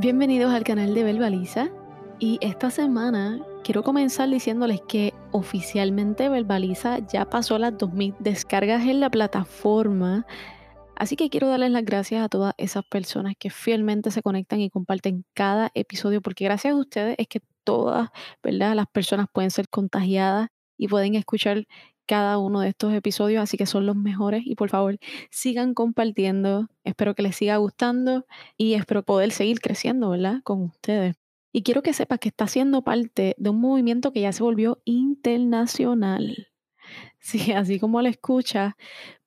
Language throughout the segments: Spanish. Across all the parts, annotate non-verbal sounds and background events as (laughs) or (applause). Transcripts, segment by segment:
Bienvenidos al canal de Verbaliza y esta semana quiero comenzar diciéndoles que oficialmente Verbaliza ya pasó las 2000 descargas en la plataforma. Así que quiero darles las gracias a todas esas personas que fielmente se conectan y comparten cada episodio, porque gracias a ustedes es que todas, ¿verdad? Las personas pueden ser contagiadas y pueden escuchar cada uno de estos episodios, así que son los mejores y por favor sigan compartiendo, espero que les siga gustando y espero poder seguir creciendo, ¿verdad? Con ustedes. Y quiero que sepas que está siendo parte de un movimiento que ya se volvió internacional. (laughs) Sí, así como lo escuchas,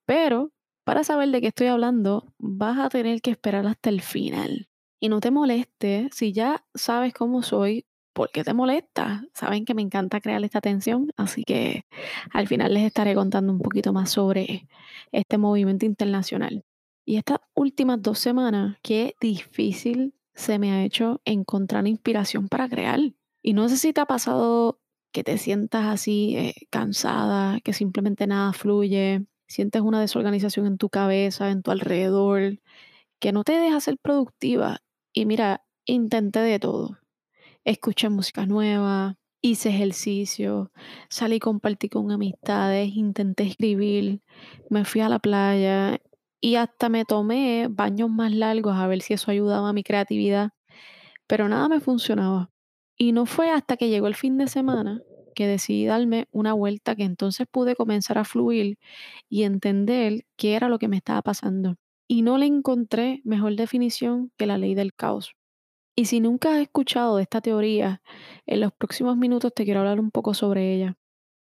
pero para saber de qué estoy hablando, vas a tener que esperar hasta el final. Y no te moleste si ya sabes cómo soy ¿por qué te molesta? Saben que me encanta crear esta tensión, así que al final les estaré contando un poquito más sobre este movimiento internacional. Y estas últimas dos semanas, qué difícil se me ha hecho encontrar inspiración para crear. Y no sé si te ha pasado que te sientas así eh, cansada, que simplemente nada fluye, sientes una desorganización en tu cabeza, en tu alrededor, que no te deja ser productiva. Y mira, intenté de todo escuché música nueva, hice ejercicio, salí compartí con amistades, intenté escribir, me fui a la playa y hasta me tomé baños más largos a ver si eso ayudaba a mi creatividad, pero nada me funcionaba. Y no fue hasta que llegó el fin de semana que decidí darme una vuelta que entonces pude comenzar a fluir y entender qué era lo que me estaba pasando. Y no le encontré mejor definición que la ley del caos. Y si nunca has escuchado de esta teoría, en los próximos minutos te quiero hablar un poco sobre ella.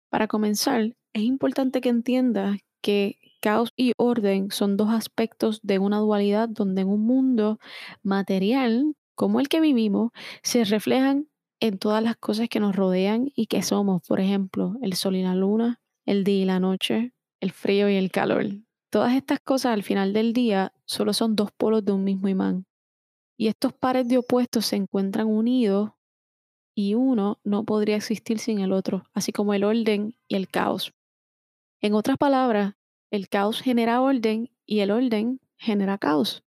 Para comenzar, es importante que entiendas que caos y orden son dos aspectos de una dualidad donde en un mundo material como el que vivimos se reflejan en todas las cosas que nos rodean y que somos, por ejemplo, el sol y la luna, el día y la noche, el frío y el calor. Todas estas cosas al final del día solo son dos polos de un mismo imán. Y estos pares de opuestos se encuentran unidos y uno no podría existir sin el otro, así como el orden y el caos. En otras palabras, el caos genera orden y el orden genera caos.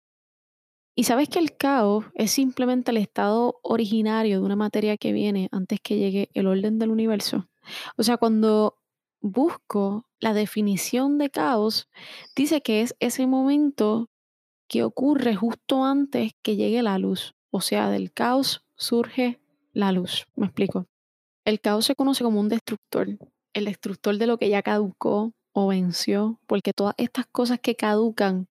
Y sabes que el caos es simplemente el estado originario de una materia que viene antes que llegue el orden del universo. O sea, cuando busco la definición de caos, dice que es ese momento que ocurre justo antes que llegue la luz. O sea, del caos surge la luz. Me explico. El caos se conoce como un destructor, el destructor de lo que ya caducó o venció, porque todas estas cosas que caducan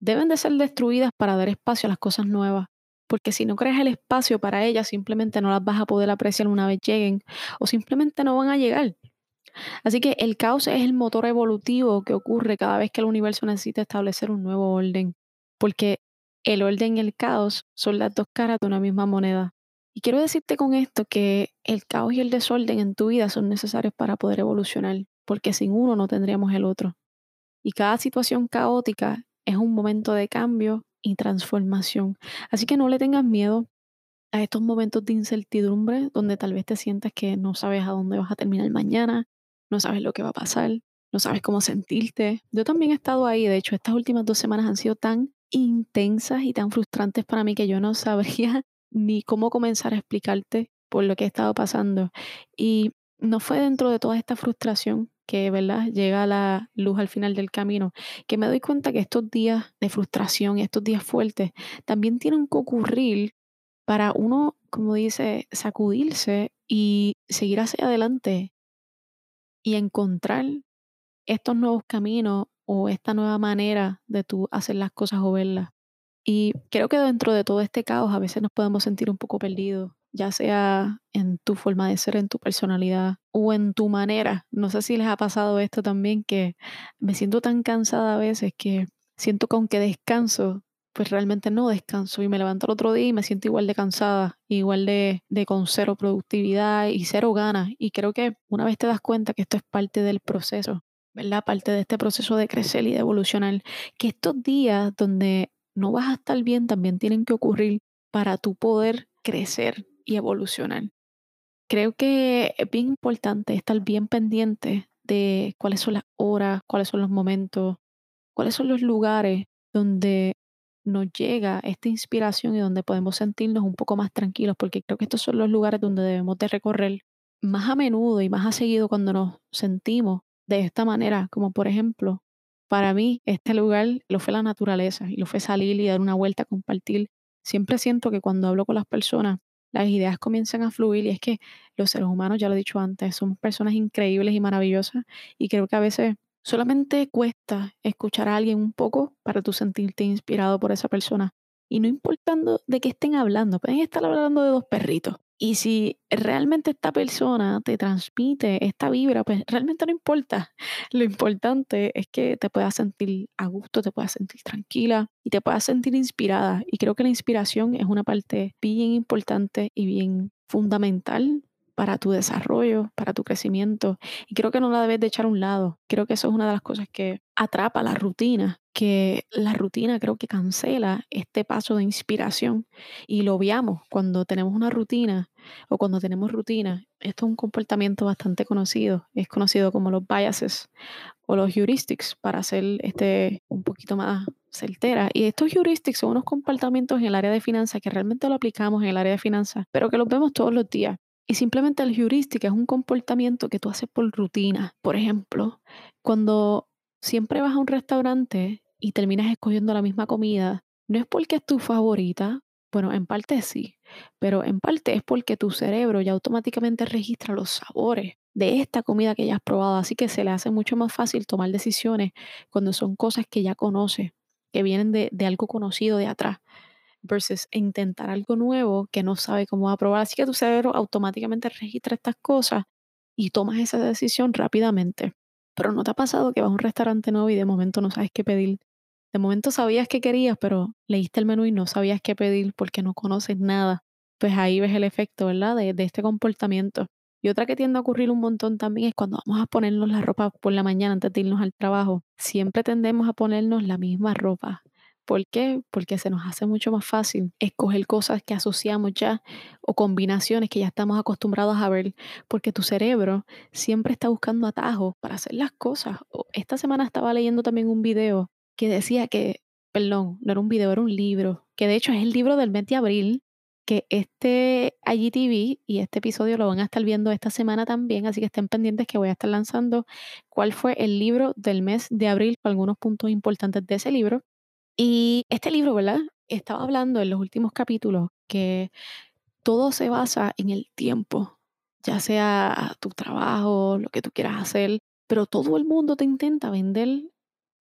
deben de ser destruidas para dar espacio a las cosas nuevas. Porque si no creas el espacio para ellas, simplemente no las vas a poder apreciar una vez lleguen o simplemente no van a llegar. Así que el caos es el motor evolutivo que ocurre cada vez que el universo necesita establecer un nuevo orden porque el orden y el caos son las dos caras de una misma moneda. Y quiero decirte con esto que el caos y el desorden en tu vida son necesarios para poder evolucionar, porque sin uno no tendríamos el otro. Y cada situación caótica es un momento de cambio y transformación. Así que no le tengas miedo a estos momentos de incertidumbre donde tal vez te sientas que no sabes a dónde vas a terminar mañana, no sabes lo que va a pasar, no sabes cómo sentirte. Yo también he estado ahí, de hecho, estas últimas dos semanas han sido tan intensas y tan frustrantes para mí que yo no sabría (laughs) ni cómo comenzar a explicarte por lo que he estado pasando. Y no fue dentro de toda esta frustración que, ¿verdad? Llega la luz al final del camino, que me doy cuenta que estos días de frustración y estos días fuertes también tienen que ocurrir para uno, como dice, sacudirse y seguir hacia adelante y encontrar estos nuevos caminos o esta nueva manera de tú hacer las cosas o verlas. Y creo que dentro de todo este caos a veces nos podemos sentir un poco perdidos, ya sea en tu forma de ser, en tu personalidad o en tu manera. No sé si les ha pasado esto también, que me siento tan cansada a veces que siento que aunque descanso, pues realmente no descanso y me levanto el otro día y me siento igual de cansada, igual de, de con cero productividad y cero ganas. Y creo que una vez te das cuenta que esto es parte del proceso, ¿verdad? Parte de este proceso de crecer y de evolucionar, que estos días donde no vas a estar bien también tienen que ocurrir para tu poder crecer y evolucionar. Creo que es bien importante estar bien pendiente de cuáles son las horas, cuáles son los momentos, cuáles son los lugares donde nos llega esta inspiración y donde podemos sentirnos un poco más tranquilos, porque creo que estos son los lugares donde debemos de recorrer más a menudo y más a seguido cuando nos sentimos de esta manera, como por ejemplo, para mí este lugar lo fue la naturaleza y lo fue salir y dar una vuelta, compartir. Siempre siento que cuando hablo con las personas, las ideas comienzan a fluir y es que los seres humanos, ya lo he dicho antes, son personas increíbles y maravillosas y creo que a veces solamente cuesta escuchar a alguien un poco para tú sentirte inspirado por esa persona. Y no importando de qué estén hablando, pueden estar hablando de dos perritos, y si realmente esta persona te transmite esta vibra, pues realmente no importa. (laughs) Lo importante es que te puedas sentir a gusto, te puedas sentir tranquila y te puedas sentir inspirada. Y creo que la inspiración es una parte bien importante y bien fundamental para tu desarrollo, para tu crecimiento. Y creo que no la debes de echar a un lado. Creo que eso es una de las cosas que atrapa la rutina, que la rutina creo que cancela este paso de inspiración y lo veamos cuando tenemos una rutina o cuando tenemos rutina. Esto es un comportamiento bastante conocido, es conocido como los biases o los heuristics para hacer este un poquito más certera. Y estos heuristics son unos comportamientos en el área de finanzas que realmente lo aplicamos en el área de finanzas, pero que los vemos todos los días. Y simplemente el heurística es un comportamiento que tú haces por rutina. Por ejemplo, cuando siempre vas a un restaurante y terminas escogiendo la misma comida, no es porque es tu favorita, bueno, en parte sí, pero en parte es porque tu cerebro ya automáticamente registra los sabores de esta comida que ya has probado, así que se le hace mucho más fácil tomar decisiones cuando son cosas que ya conoces, que vienen de, de algo conocido de atrás versus intentar algo nuevo que no sabe cómo va a probar. Así que tu cerebro automáticamente registra estas cosas y tomas esa decisión rápidamente. Pero ¿no te ha pasado que vas a un restaurante nuevo y de momento no sabes qué pedir? De momento sabías qué querías, pero leíste el menú y no sabías qué pedir porque no conoces nada. Pues ahí ves el efecto, ¿verdad? De, de este comportamiento. Y otra que tiende a ocurrir un montón también es cuando vamos a ponernos la ropa por la mañana antes de irnos al trabajo. Siempre tendemos a ponernos la misma ropa ¿Por qué? Porque se nos hace mucho más fácil escoger cosas que asociamos ya o combinaciones que ya estamos acostumbrados a ver, porque tu cerebro siempre está buscando atajos para hacer las cosas. Esta semana estaba leyendo también un video que decía que, perdón, no era un video, era un libro, que de hecho es el libro del mes de abril, que este IGTV y este episodio lo van a estar viendo esta semana también, así que estén pendientes que voy a estar lanzando cuál fue el libro del mes de abril, algunos puntos importantes de ese libro. Y este libro, ¿verdad? Estaba hablando en los últimos capítulos que todo se basa en el tiempo, ya sea tu trabajo, lo que tú quieras hacer, pero todo el mundo te intenta vender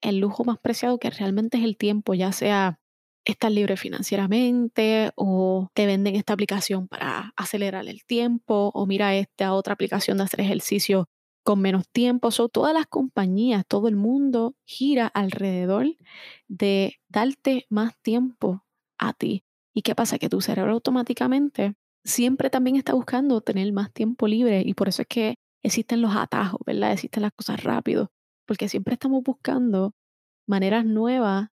el lujo más preciado que realmente es el tiempo, ya sea estar libre financieramente o te venden esta aplicación para acelerar el tiempo o mira esta otra aplicación de hacer ejercicio con menos tiempo. So, todas las compañías, todo el mundo gira alrededor de darte más tiempo a ti. ¿Y qué pasa? Que tu cerebro automáticamente siempre también está buscando tener más tiempo libre y por eso es que existen los atajos, ¿verdad? Existen las cosas rápido, porque siempre estamos buscando maneras nuevas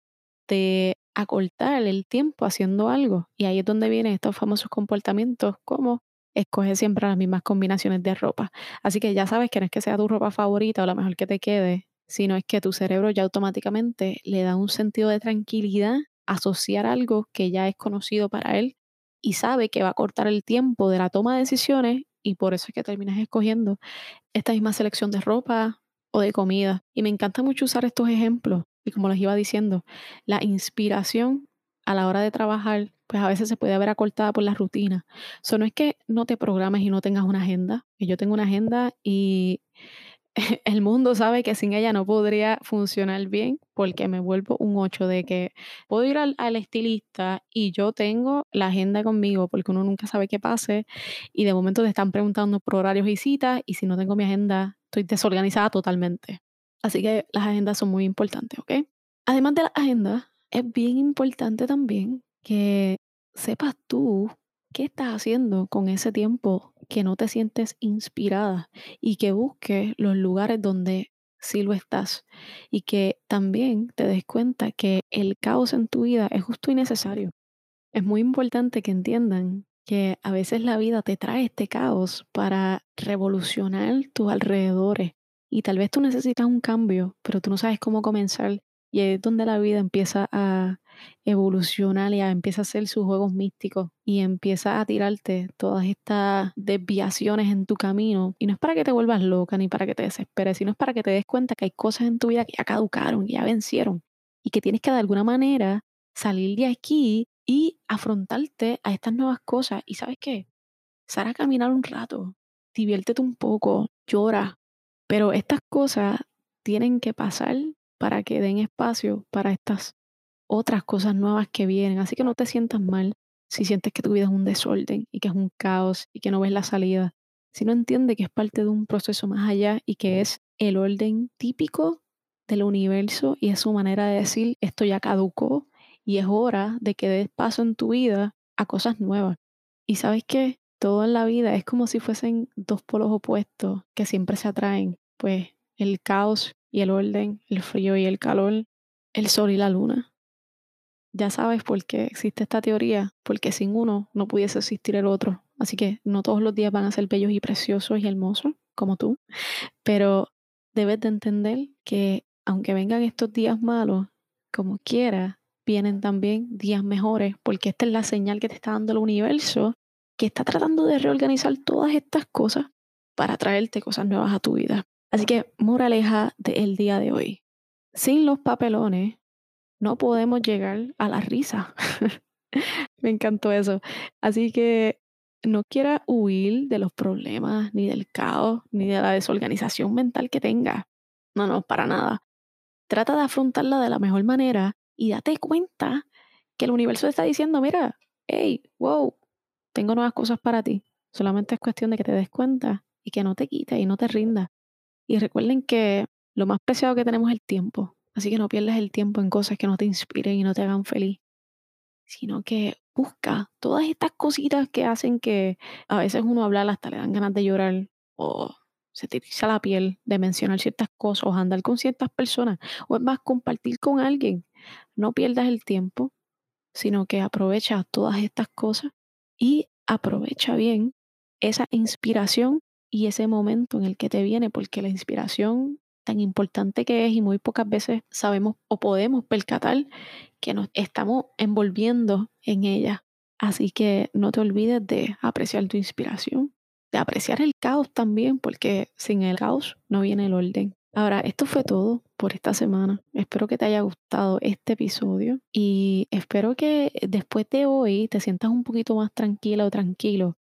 de acortar el tiempo haciendo algo. Y ahí es donde vienen estos famosos comportamientos como escoge siempre las mismas combinaciones de ropa. Así que ya sabes que no es que sea tu ropa favorita o la mejor que te quede, sino es que tu cerebro ya automáticamente le da un sentido de tranquilidad asociar algo que ya es conocido para él y sabe que va a cortar el tiempo de la toma de decisiones y por eso es que terminas escogiendo esta misma selección de ropa o de comida. Y me encanta mucho usar estos ejemplos y como les iba diciendo, la inspiración a la hora de trabajar pues a veces se puede ver acortada por la rutina. Eso no es que no te programes y no tengas una agenda. Yo tengo una agenda y (laughs) el mundo sabe que sin ella no podría funcionar bien porque me vuelvo un 8 de que puedo ir al, al, estilista y yo tengo la agenda conmigo porque uno nunca sabe qué pase y de momento te están preguntando por horarios y citas y si no tengo mi agenda estoy desorganizada totalmente. Así que las agendas son muy importantes, ¿ok? Además de la agenda, es bien importante también que sepas tú qué estás haciendo con ese tiempo que no te sientes inspirada y que busques los lugares donde sí lo estás y que también te des cuenta que el caos en tu vida es justo y necesario. Es muy importante que entiendan que a veces la vida te trae este caos para revolucionar tus alrededores y tal vez tú necesitas un cambio, pero tú no sabes cómo comenzar y es donde la vida empieza a evoluciona y empieza a hacer sus juegos místicos y empieza a tirarte todas estas desviaciones en tu camino. Y no es para que te vuelvas loca ni para que te desesperes, sino es para que te des cuenta que hay cosas en tu vida que ya caducaron, que ya vencieron y que tienes que de alguna manera salir de aquí y afrontarte a estas nuevas cosas. ¿Y sabes qué? Sal a caminar un rato, diviértete un poco, llora. Pero estas cosas tienen que pasar para que den espacio para estas otras cosas nuevas que vienen. Así que no te sientas mal si sientes que tu vida es un desorden y que es un caos y que no ves la salida. Si no entiende que es parte de un proceso más allá y que es el orden típico del universo y es su manera de decir esto ya caducó y es hora de que des paso en tu vida a cosas nuevas. Y sabes que todo en la vida es como si fuesen dos polos opuestos que siempre se atraen, pues el caos y el orden, el frío y el calor, el sol y la luna. Ya sabes por qué existe esta teoría, porque sin uno no pudiese existir el otro. Así que no todos los días van a ser bellos y preciosos y hermosos como tú, pero debes de entender que aunque vengan estos días malos, como quiera, vienen también días mejores, porque esta es la señal que te está dando el universo, que está tratando de reorganizar todas estas cosas para traerte cosas nuevas a tu vida. Así que, moraleja del día de hoy. Sin los papelones, no podemos llegar a la risa. (laughs) Me encantó eso. Así que no quiera huir de los problemas, ni del caos, ni de la desorganización mental que tenga. No, no, para nada. Trata de afrontarla de la mejor manera y date cuenta que el universo está diciendo, mira, hey, wow, tengo nuevas cosas para ti. Solamente es cuestión de que te des cuenta y que no te quites y no te rindas. Y recuerden que lo más preciado que tenemos es el tiempo. Así que no pierdas el tiempo en cosas que no te inspiren y no te hagan feliz. Sino que busca todas estas cositas que hacen que a veces uno habla hasta le dan ganas de llorar o se te eriza la piel de mencionar ciertas cosas o andar con ciertas personas o es más compartir con alguien. No pierdas el tiempo, sino que aprovecha todas estas cosas y aprovecha bien esa inspiración y ese momento en el que te viene, porque la inspiración tan importante que es y muy pocas veces sabemos o podemos percatar que nos estamos envolviendo en ella. Así que no te olvides de apreciar tu inspiración, de apreciar el caos también, porque sin el caos no viene el orden. Ahora, esto fue todo por esta semana. Espero que te haya gustado este episodio y espero que después de hoy te sientas un poquito más tranquila o tranquilo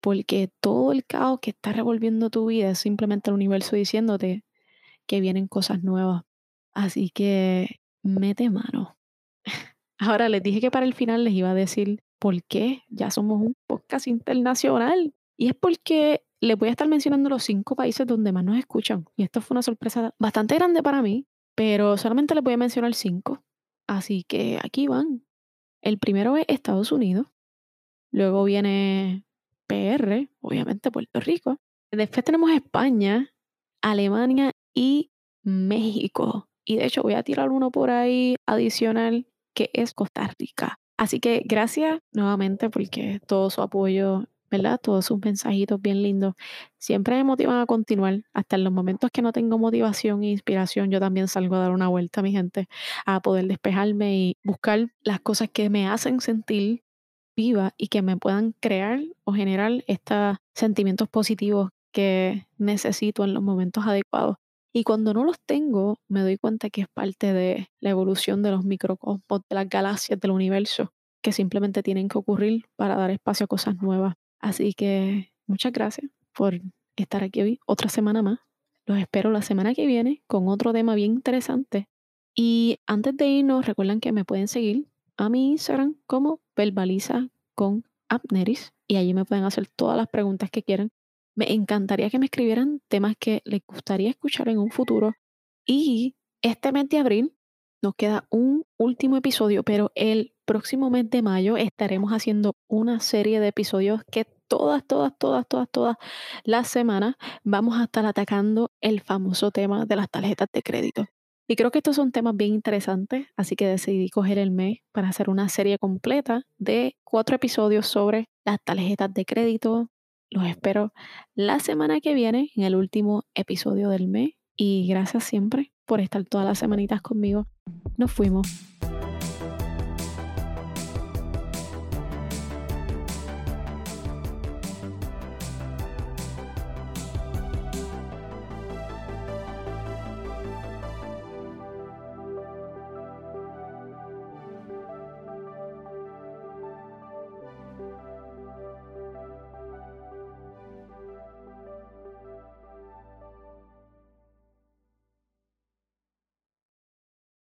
porque todo el caos que está revolviendo tu vida es simplemente el universo diciéndote que vienen cosas nuevas. Así que mete mano. (laughs) Ahora les dije que para el final les iba a decir por qué ya somos un podcast internacional. Y es porque les voy a estar mencionando los cinco países donde más nos escuchan. Y esto fue una sorpresa bastante grande para mí, pero solamente les voy a mencionar cinco. Así que aquí van. El primero es Estados Unidos. Luego viene PR, obviamente Puerto Rico. Después tenemos España, Alemania y México. Y de hecho voy a tirar uno por ahí adicional que es Costa Rica. Así que gracias nuevamente porque todo su apoyo, ¿verdad? Todos sus mensajitos bien lindos siempre me motivan a continuar. Hasta en los momentos que no tengo motivación e inspiración, yo también salgo a dar una vuelta, mi gente, a poder despejarme y buscar las cosas que me hacen sentir viva y que me puedan crear o generar estos sentimientos positivos que necesito en los momentos adecuados. Y cuando no los tengo, me doy cuenta que es parte de la evolución de los microcosmos, de las galaxias del universo, que simplemente tienen que ocurrir para dar espacio a cosas nuevas. Así que muchas gracias por estar aquí hoy, otra semana más. Los espero la semana que viene con otro tema bien interesante. Y antes de irnos, recuerden que me pueden seguir a mi Instagram como verbaliza con Abneris y allí me pueden hacer todas las preguntas que quieran. Me encantaría que me escribieran temas que les gustaría escuchar en un futuro. Y este mes de abril nos queda un último episodio, pero el próximo mes de mayo estaremos haciendo una serie de episodios que todas, todas, todas, todas, todas las semanas vamos a estar atacando el famoso tema de las tarjetas de crédito. Y creo que estos son temas bien interesantes, así que decidí coger el mes para hacer una serie completa de cuatro episodios sobre las tarjetas de crédito. Los espero la semana que viene en el último episodio del mes y gracias siempre por estar todas las semanitas conmigo. Nos fuimos.